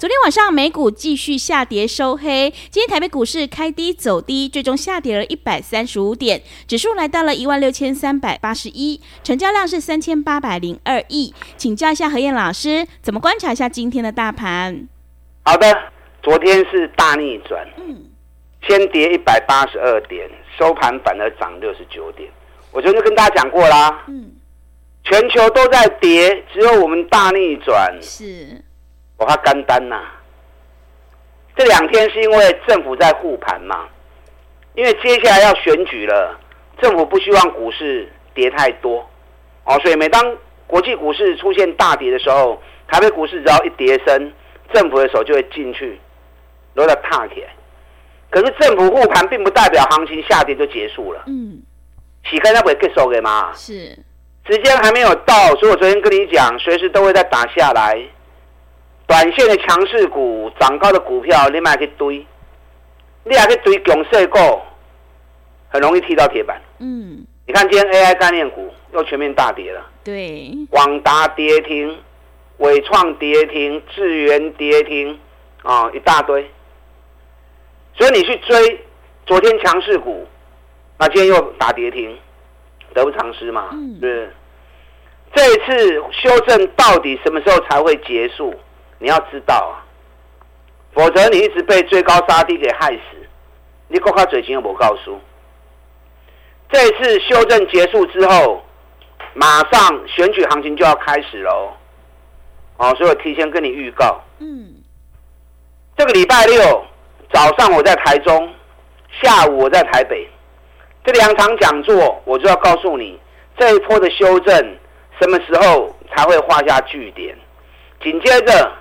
昨天晚上美股继续下跌收黑，今天台北股市开低走低，最终下跌了一百三十五点，指数来到了一万六千三百八十一，成交量是三千八百零二亿。请教一下何燕老师，怎么观察一下今天的大盘？好的，昨天是大逆转，嗯，先跌一百八十二点，收盘反而涨六十九点。我昨天就跟大家讲过啦，嗯，全球都在跌，只有我们大逆转，是。我怕干单呐，这两天是因为政府在护盘嘛，因为接下来要选举了，政府不希望股市跌太多，哦，所以每当国际股市出现大跌的时候，台北股市只要一跌升，政府的手就会进去，都在踏起来。可是政府护盘并不代表行情下跌就结束了，嗯，洗开那不会结束的嘛，是，时间还没有到，所以我昨天跟你讲，随时都会再打下来。短线的强势股，涨高的股票，你买去堆，你还可以堆强势股，很容易踢到铁板。嗯，你看今天 AI 概念股又全面大跌了。对，广达跌停，伟创跌停，智源跌停，啊、哦，一大堆。所以你去追昨天强势股，那今天又打跌停，得不偿失嘛？嗯，是。这一次修正到底什么时候才会结束？你要知道啊，否则你一直被最高杀低给害死。你国卡嘴型有没告诉？这次修正结束之后，马上选举行情就要开始喽。哦，所以我提前跟你预告。嗯。这个礼拜六早上我在台中，下午我在台北，这两场讲座我就要告诉你，这一波的修正什么时候才会画下句点？紧接着。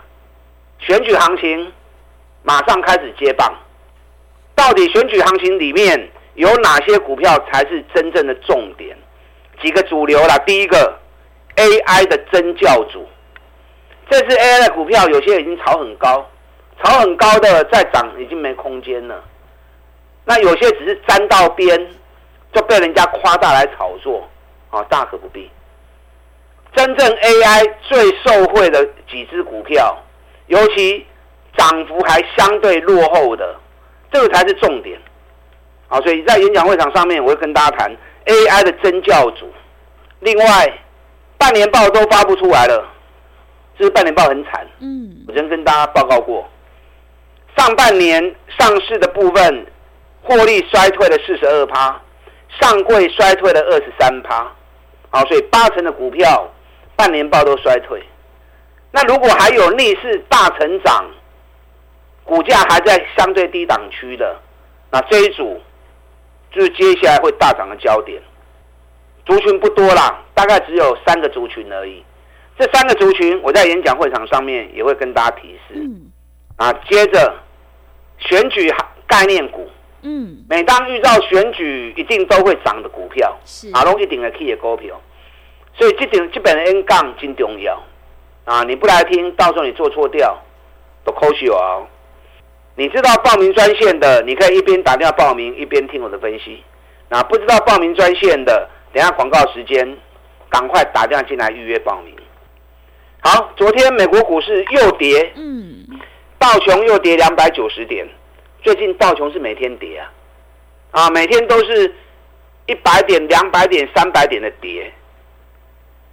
选举行情马上开始接棒，到底选举行情里面有哪些股票才是真正的重点？几个主流啦，第一个 AI 的真教主，这次 AI 的股票有些已经炒很高，炒很高的再涨已经没空间了。那有些只是沾到边就被人家夸大来炒作，啊，大可不必。真正 AI 最受惠的几只股票。尤其涨幅还相对落后的，这个才是重点。好，所以在演讲会场上面，我会跟大家谈 AI 的真教主。另外，半年报都发不出来了，这是半年报很惨。嗯，我曾跟大家报告过，上半年上市的部分获利衰退了四十二趴，上柜衰退了二十三趴。好，所以八成的股票半年报都衰退。那如果还有逆势大成长，股价还在相对低档区的，那这一组就是接下来会大涨的焦点。族群不多啦，大概只有三个族群而已。这三个族群，我在演讲会场上面也会跟大家提示。嗯。啊，接着选举概念股，嗯，每当遇到选举，一定都会涨的股票，是啊，拢一定会去的股票。所以这点基本的 N 杠真重要。啊！你不来听，到时候你做错掉，都扣血哦。你知道报名专线的，你可以一边打电话报名，一边听我的分析。那不知道报名专线的，等下广告时间，赶快打电话进来预约报名。好，昨天美国股市又跌，嗯，道琼又跌两百九十点。最近道琼是每天跌啊，啊，每天都是一百点、两百点、三百点的跌。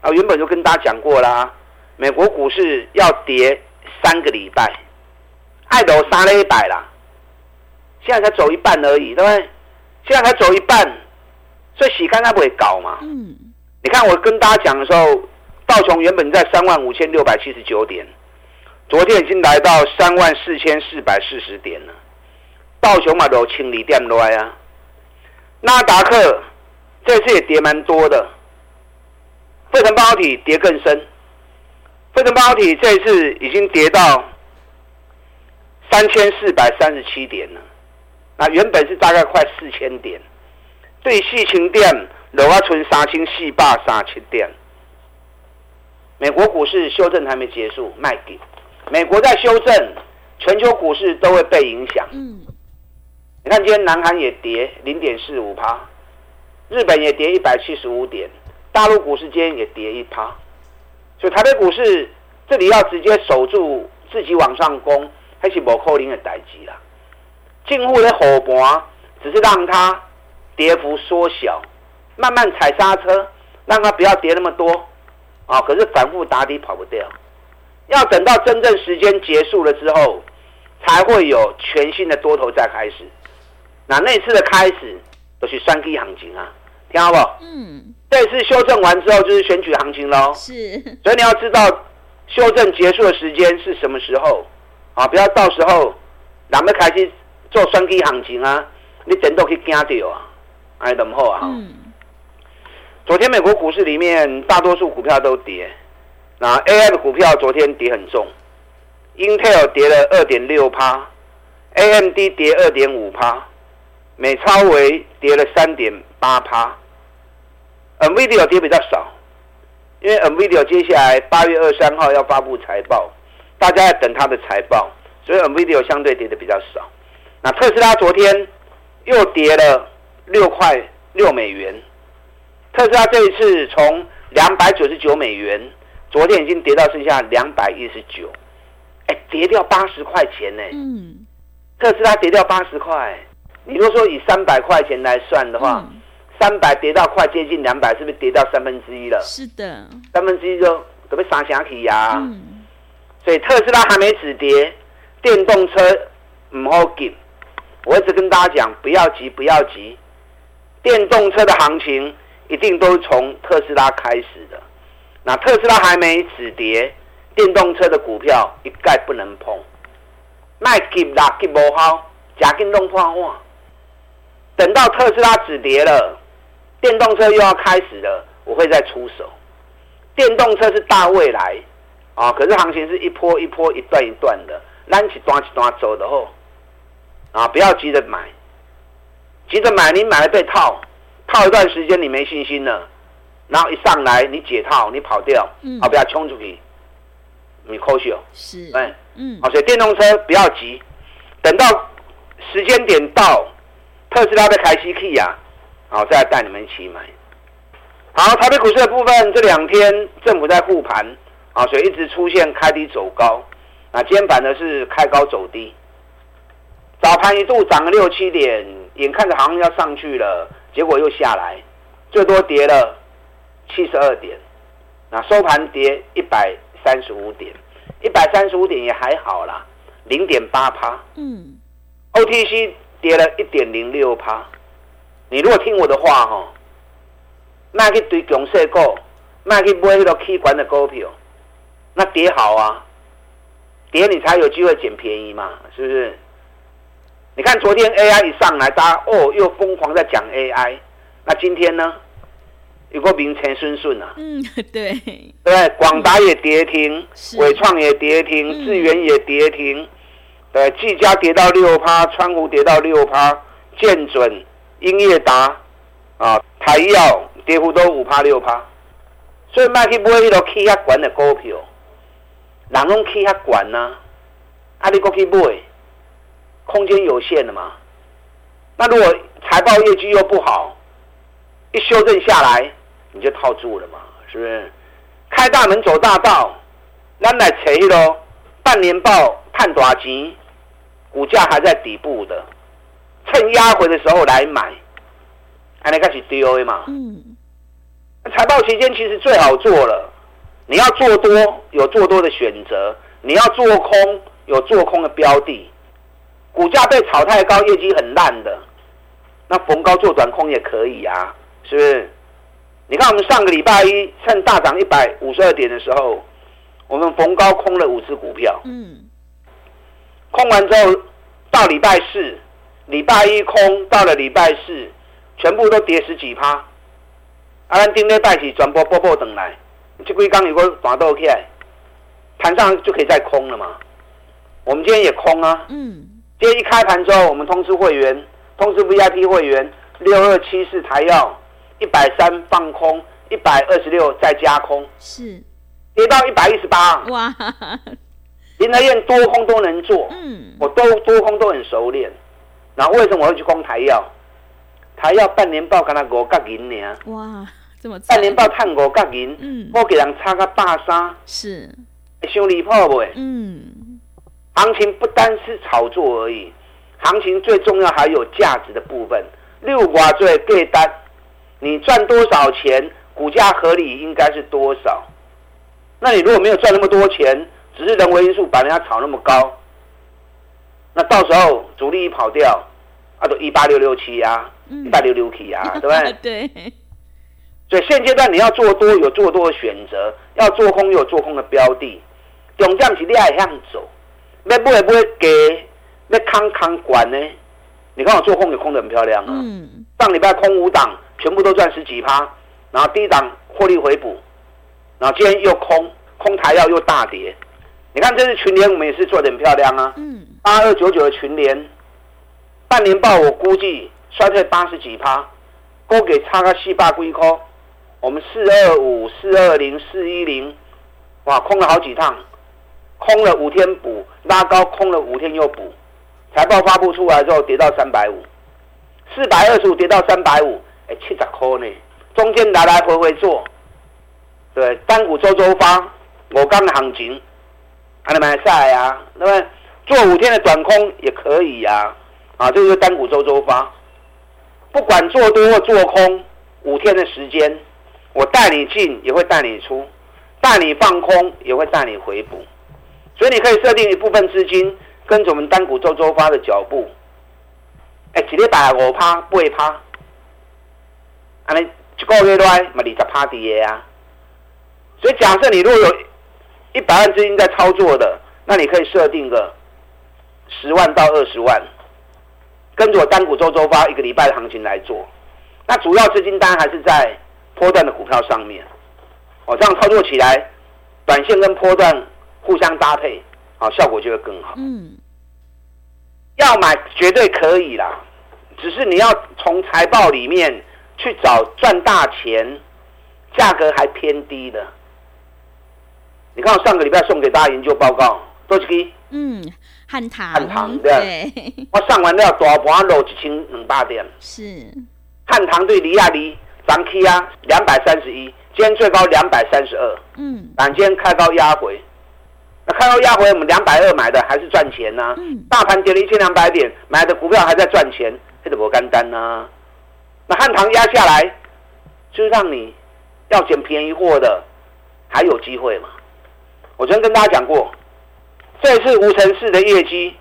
啊，原本就跟大家讲过啦。美国股市要跌三个礼拜，爱豆杀了一百啦，现在才走一半而已，对不对？现在才走一半，所以洗干它不会搞嘛。嗯。你看我跟大家讲的时候，道琼原本在三万五千六百七十九点，昨天已经来到三万四千四百四十点了。道琼嘛都清理点来啊，纳达克这次也跌蛮多的，费城半导体跌更深，费城半导体这次已经跌到三千四百三十七点了，那原本是大概快四千点，对矽情店楼啊存三千四百三十七点。美国股市修正还没结束，卖给。美国在修正，全球股市都会被影响。嗯，你看今天南韩也跌零点四五趴，日本也跌一百七十五点，大陆股市今天也跌一趴，所以台北股市这里要直接守住自己往上攻，还是无可能的代志啦。近乎的火盘，只是让它跌幅缩小，慢慢踩刹车，让它不要跌那么多。啊！可是反复打底跑不掉，要等到真正时间结束了之后，才会有全新的多头再开始。那那次的开始都是双 K 行情啊，听好不？嗯。这次修正完之后就是选举行情喽。是。所以你要知道修正结束的时间是什么时候啊？不要到时候咱们开始做双 K 行情啊，你整都可以惊掉啊！哎，怎么好啊？嗯。昨天美国股市里面大多数股票都跌，那 AI 的股票昨天跌很重，Intel 跌了二点六趴，AMD 跌二点五趴，美超微跌了三点八趴，NVIDIA 跌比较少，因为 NVIDIA 接下来八月二三号要发布财报，大家要等它的财报，所以 NVIDIA 相对跌的比较少。那特斯拉昨天又跌了六块六美元。特斯拉这一次从两百九十九美元，昨天已经跌到剩下两百一十九，哎，跌掉八十块钱呢。嗯，特斯拉跌掉八十块，你如果说以三百块钱来算的话，三百、嗯、跌到快接近两百，是不是跌到三分之一了？是的，三分之一就准备杀下去呀。嗯，所以特斯拉还没止跌，电动车唔好紧。我一直跟大家讲，不要急，不要急，电动车的行情。一定都是从特斯拉开始的。那特斯拉还没止跌，电动车的股票一概不能碰。卖急啦，急无好，假电动化化。等到特斯拉止跌了，电动车又要开始了，我会再出手。电动车是大未来啊，可是行情是一波一波、一段一段的，拉起端起端走的后啊，不要急着买，急着买你买了被套。套一段时间你没信心了，然后一上来你解套你跑掉，嗯，好不要冲出去，你扣血是，对，嗯，好，所以电动车不要急，等到时间点到，特斯拉的开西 key 啊，好，再来带你们一起买。好，台北股市的部分这两天政府在护盘，啊，所以一直出现开低走高，那今天反而是开高走低，早盘一度涨了六七点，眼看着好像要上去了。结果又下来，最多跌了七十二点，那收盘跌一百三十五点，一百三十五点也还好啦，零点八趴。嗯，OTC 跌了一点零六趴。你如果听我的话哈，卖去堆强势股，卖去买那个气管的股票，那跌好啊，跌你才有机会捡便宜嘛，是不是？你看昨天 AI 一上来，大家哦又疯狂在讲 AI，那今天呢？有个名称顺顺啊。嗯，对。对，广达也跌停，伟创也跌停，智源也跌停。对，技嘉跌到六趴，川湖跌到六趴，建准、英业达啊，台药跌幅都五趴六趴。所以卖去买迄个气压管的股票，人拢气压管呐，啊你搁去买。空间有限的嘛，那如果财报业绩又不好，一修正下来你就套住了嘛，是不是？开大门走大道，咱来找咯。半年报看大钱，股价还在底部的，趁压回的时候来买，还能开始丢嘛？嗯。财报期间其实最好做了，你要做多有做多的选择，你要做空有做空的标的。股价被炒太高，业绩很烂的，那逢高做短空也可以啊，是不是？你看我们上个礼拜一趁大涨一百五十二点的时候，我们逢高空了五只股票，嗯，空完之后到礼拜四，礼拜一空到了礼拜四，全部都跌十几趴。啊，咱顶礼拜是全部波波等来，这几天如果大倒起来，盘上就可以再空了嘛。我们今天也空啊。嗯。今天一开盘之后，我们通知会员，通知 VIP 会员，六二七四台药一百三放空，一百二十六再加空，是跌到一百一十八。哇！林和彦多空都能做，嗯，我都多空都很熟练。然后为什么我会去空台药？台药半年报跟他五角银呢？哇，这么半年报探五角银，嗯，我给人差个大三，是，修理破不？嗯，行情不单是炒作而已，行情最重要还有价值的部分。六挂最对单，你赚多少钱，股价合理应该是多少？那你如果没有赚那么多钱，只是人为因素把人家炒那么高，那到时候主力一跑掉，啊，都一八六六七呀，一八六六七呀，对不对？对。所以现阶段你要做多有做多的选择，要做空有做空的标的，重点是你爱向走，那不会不会给，那康康管呢？你看我做空也空的很漂亮啊！嗯、上礼拜空五档，全部都赚十几趴，然后第一档获利回补，然后今天又空空台药又大跌。你看这是群联，我们也是做的很漂亮啊！八二九九的群联，半年报我估计衰退八十几趴，勾给差个四百几块。我们四二五、四二零、四一零，哇，空了好几趟，空了五天补，拉高空了五天又补。财报发布出来之后跌到三百五，四百二十五跌到三百五，哎，七十块呢，中间来来回回做，对，单股周周发，我刚的行情。还能买赛呀？对不对？做五天的短空也可以呀、啊。啊，这就是单股周周发，不管做多或做空，五天的时间，我带你进也会带你出，带你放空也会带你回补。所以你可以设定一部分资金跟着我们单股周周发的脚步。哎，几天打五趴不会趴，啊，你一个月来嘛二十趴跌啊。所以假设你如果有。一百万资金在操作的，那你可以设定个十万到二十万，跟着我单股周周发一个礼拜的行情来做。那主要资金当然还是在波段的股票上面。哦，这样操作起来，短线跟波段互相搭配，啊，效果就会更好。嗯，要买绝对可以啦，只是你要从财报里面去找赚大钱，价格还偏低的。你看我上个礼拜送给大家研究报告，多少支？嗯，汉唐。汉唐对。我上完了大盘落一千两百点。是。汉唐对离亚离涨起啊，两百三十一，今天最高两百三十二。嗯。但今天开高压回，那开高压回，我们两百二买的还是赚钱呐、啊。嗯。大盘跌了一千两百点，买的股票还在赚钱，这都不干单呐。那汉唐压下来，就是让你要捡便宜货的，还有机会嘛？我昨天跟大家讲过，这次无尘室的业绩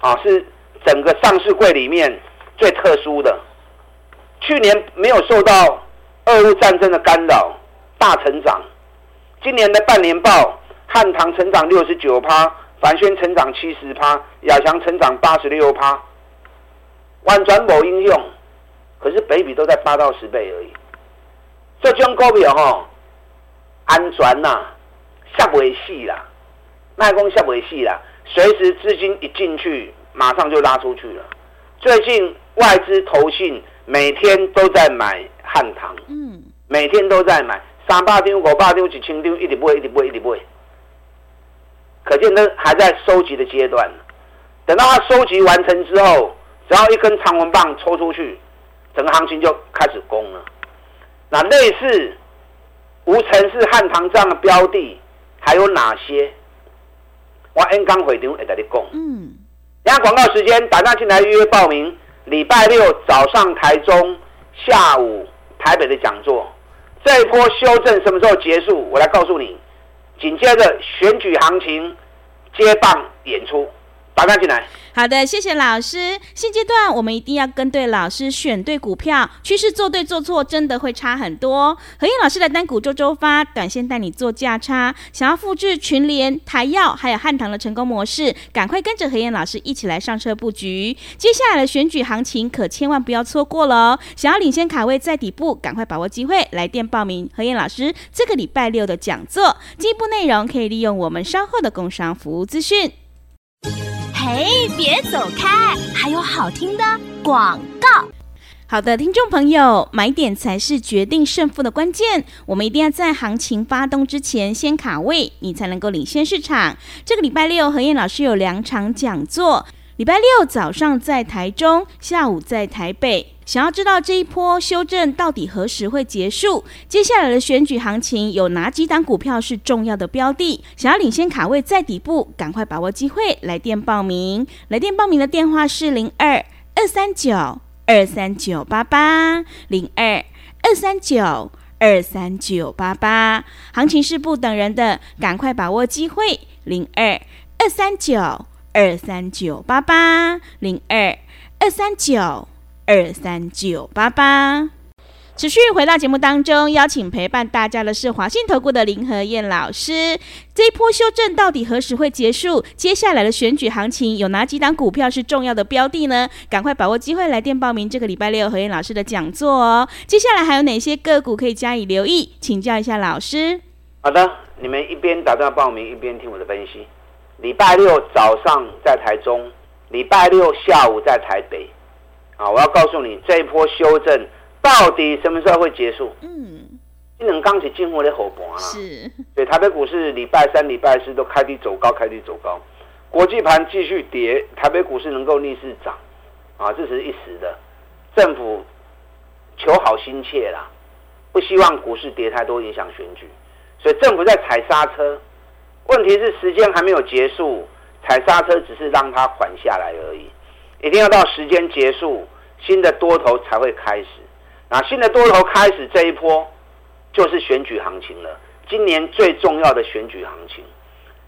啊，是整个上市柜里面最特殊的。去年没有受到俄乌战争的干扰，大成长。今年的半年报，汉唐成长六十九趴，凡轩成长七十趴，亚翔成长八十六趴，完全某应用。可是北比都在八到十倍而已。这张股票哈，安全呐、啊。下不为细啦，卖空下尾戏啦，随时资金一进去，马上就拉出去了。最近外资投信每天都在买汉唐，嗯，每天都在买三八丢、五百张、一千丢，一直买，一直买，一直买。可见呢还在收集的阶段。等到它收集完成之后，只要一根长红棒抽出去，整个行情就开始攻了。那类似无尘是汉唐这样的标的。还有哪些？我 N 刚会场会跟你讲。嗯。等下广告时间，打电话进来预约报名。礼拜六早上台中，下午台北的讲座。这一波修正什么时候结束？我来告诉你。紧接着选举行情接棒演出。马上进来。好的，谢谢老师。现阶段我们一定要跟对老师，选对股票，趋势做对做错真的会差很多。何燕老师的单股周周发，短线带你做价差。想要复制群联、台药还有汉唐的成功模式，赶快跟着何燕老师一起来上车布局。接下来的选举行情可千万不要错过了哦！想要领先卡位在底部，赶快把握机会，来电报名何燕老师这个礼拜六的讲座。进一步内容可以利用我们稍后的工商服务资讯。嘿，别走开！还有好听的广告。好的，听众朋友，买点才是决定胜负的关键。我们一定要在行情发动之前先卡位，你才能够领先市场。这个礼拜六，何燕老师有两场讲座。礼拜六早上在台中，下午在台北。想要知道这一波修正到底何时会结束？接下来的选举行情有哪几档股票是重要的标的？想要领先卡位在底部，赶快把握机会，来电报名。来电报名的电话是零二二三九二三九八八零二二三九二三九八八。行情是不等人的，赶快把握机会，零二二三九。二三九八八零二二三九二三九八八，持续回到节目当中，邀请陪伴大家的是华信投顾的林和燕老师。这一波修正到底何时会结束？接下来的选举行情有哪几档股票是重要的标的呢？赶快把握机会来电报名这个礼拜六和燕老师的讲座哦。接下来还有哪些个股可以加以留意？请教一下老师。好的，你们一边打电话报名，一边听我的分析。礼拜六早上在台中，礼拜六下午在台北，啊，我要告诉你这一波修正到底什么时候会结束？嗯，你能刚起进货的火盘啊？是，对，台北股市礼拜三、礼拜四都开低走高，开低走高，国际盘继续跌，台北股市能够逆势涨，啊，这是一时的，政府求好心切啦，不希望股市跌太多影响选举，所以政府在踩刹车。问题是时间还没有结束，踩刹车只是让它缓下来而已。一定要到时间结束，新的多头才会开始。那新的多头开始这一波，就是选举行情了。今年最重要的选举行情。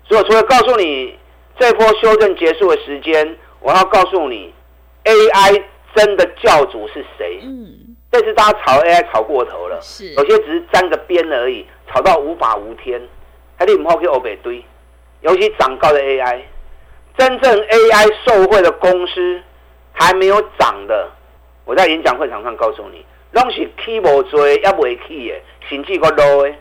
所以我除了告诉你这一波修正结束的时间，我要告诉你，AI 真的教主是谁？嗯，这次大家炒 AI 炒过头了，是有些只是沾个边而已，炒到无法无天。还得唔好去欧北堆，尤其涨高的 AI，真正 AI 受惠的公司还没有涨的，我在演讲会场上告诉你，拢是起无多，也未起的，甚至个 low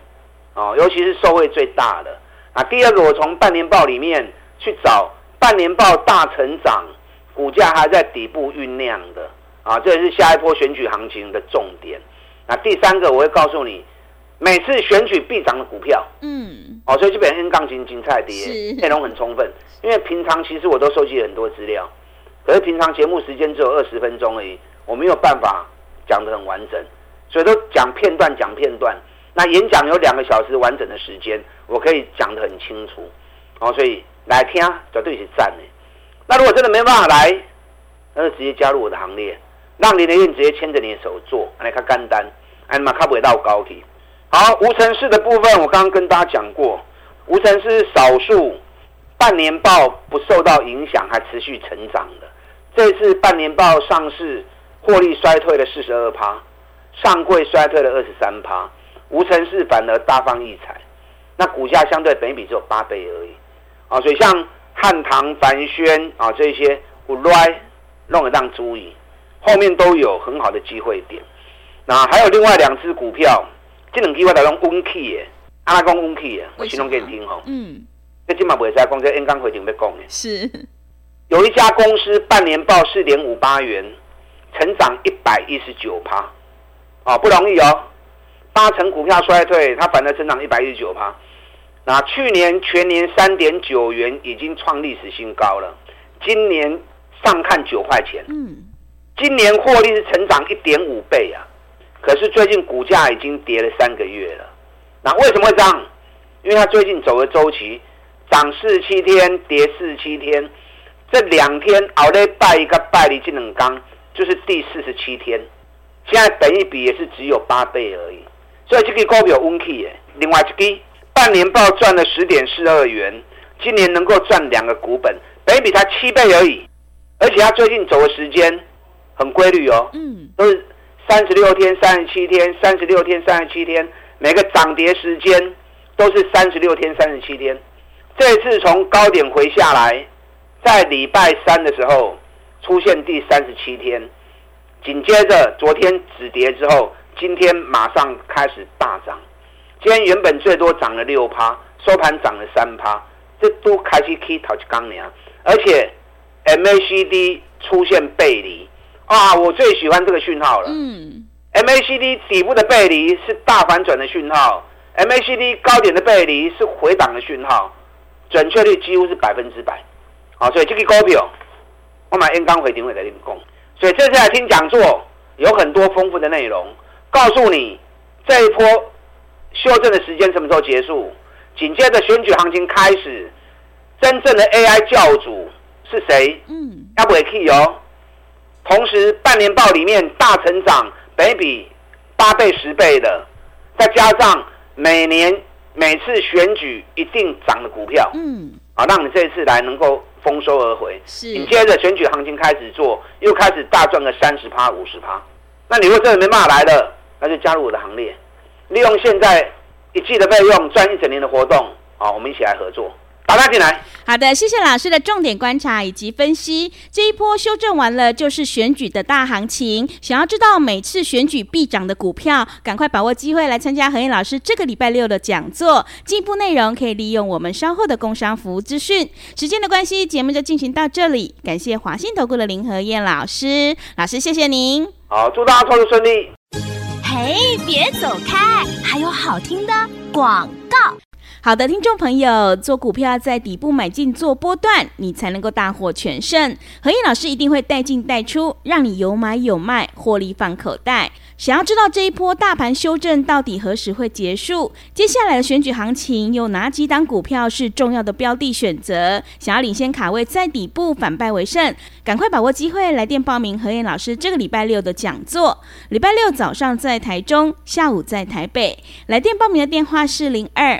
哦，尤其是受惠最大的。啊，第二个，我从半年报里面去找半年报大成长，股价还在底部酝酿的啊，这也是下一波选举行情的重点。那第三个，我会告诉你。每次选举必涨的股票，嗯，哦，所以基本上 N 杠精精彩的，内容很充分。因为平常其实我都收集很多资料，可是平常节目时间只有二十分钟而已，我没有办法讲得很完整，所以都讲片段，讲片段。那演讲有两个小时完整的时间，我可以讲得很清楚，哦，所以来听绝对是赞的。那如果真的没办法来，那就直接加入我的行列，让林德燕直接牵着你的手做，来看干单，哎嘛，卡不会到高铁。好，无尘室的部分，我刚刚跟大家讲过，无尘室少数半年报不受到影响，还持续成长的。这次半年报上市，获利衰退了四十二趴，上柜衰退了二十三趴，无尘室反而大放异彩。那股价相对本益比只有八倍而已。啊，所以像汉唐、凡轩啊这些，我来弄得当注意，后面都有很好的机会点。那还有另外两只股票。这两句话都用温气的，阿拉讲温气的，我形容给你听吼。嗯，这今嘛不会再讲，这演讲会定要讲的。是，有一家公司半年报四点五八元，成长一百一十九趴，哦，不容易哦。八成股票衰退，它反而成长一百一十九趴。那去年全年三点九元已经创历史新高了，今年上看九块钱。嗯，今年获利是成长一点五倍啊。可是最近股价已经跌了三个月了，那为什么会这样？因为它最近走的周期，涨四十七天，跌四十七天，这两天熬了拜一个拜的技能刚，就是第四十七天，现在本一比也是只有八倍而已，所以这个股票温气耶。另外这个半年报赚了十点四二元，今年能够赚两个股本，本一比才七倍而已，而且它最近走的时间很规律哦，嗯，都是三十六天、三十七天、三十六天、三十七天，每个涨跌时间都是三十六天、三十七天。这次从高点回下来，在礼拜三的时候出现第三十七天，紧接着昨天止跌之后，今天马上开始大涨。今天原本最多涨了六趴，收盘涨了三趴，这都开始可以讨去刚年，而且 MACD 出现背离啊，我最喜欢这个讯号了。嗯，MACD 底部的背离是大反转的讯号，MACD 高点的背离是回档的讯号，准确率几乎是百分之百。好，所以这个股票我买 N 刚回定位在练功，所以这次来听讲座有很多丰富的内容，告诉你这一波。修正的时间什么时候结束？紧接着选举行情开始，真正的 AI 教主是谁？嗯，要不哦。同时，半年报里面大成长，本益比八倍、十倍的，再加上每年每次选举一定涨的股票，嗯，啊，让你这一次来能够丰收而回。是，紧接着选举行情开始做，又开始大赚个三十趴、五十趴。那你如果真的没办法来了，那就加入我的行列。利用现在一季的费用赚一整年的活动，啊，我们一起来合作，好的，谢谢老师的重点观察以及分析。这一波修正完了，就是选举的大行情。想要知道每次选举必涨的股票，赶快把握机会来参加何燕老师这个礼拜六的讲座。进一步内容可以利用我们稍后的工商服务资讯。时间的关系，节目就进行到这里。感谢华信投顾的林和燕老师，老师谢谢您。好，祝大家操作顺利。嘿，别走开！还有好听的广告。好的，听众朋友，做股票在底部买进做波段，你才能够大获全胜。何燕老师一定会带进带出，让你有买有卖，获利放口袋。想要知道这一波大盘修正到底何时会结束？接下来的选举行情有哪几档股票是重要的标的选择？想要领先卡位在底部反败为胜，赶快把握机会来电报名何燕老师这个礼拜六的讲座。礼拜六早上在台中，下午在台北。来电报名的电话是零二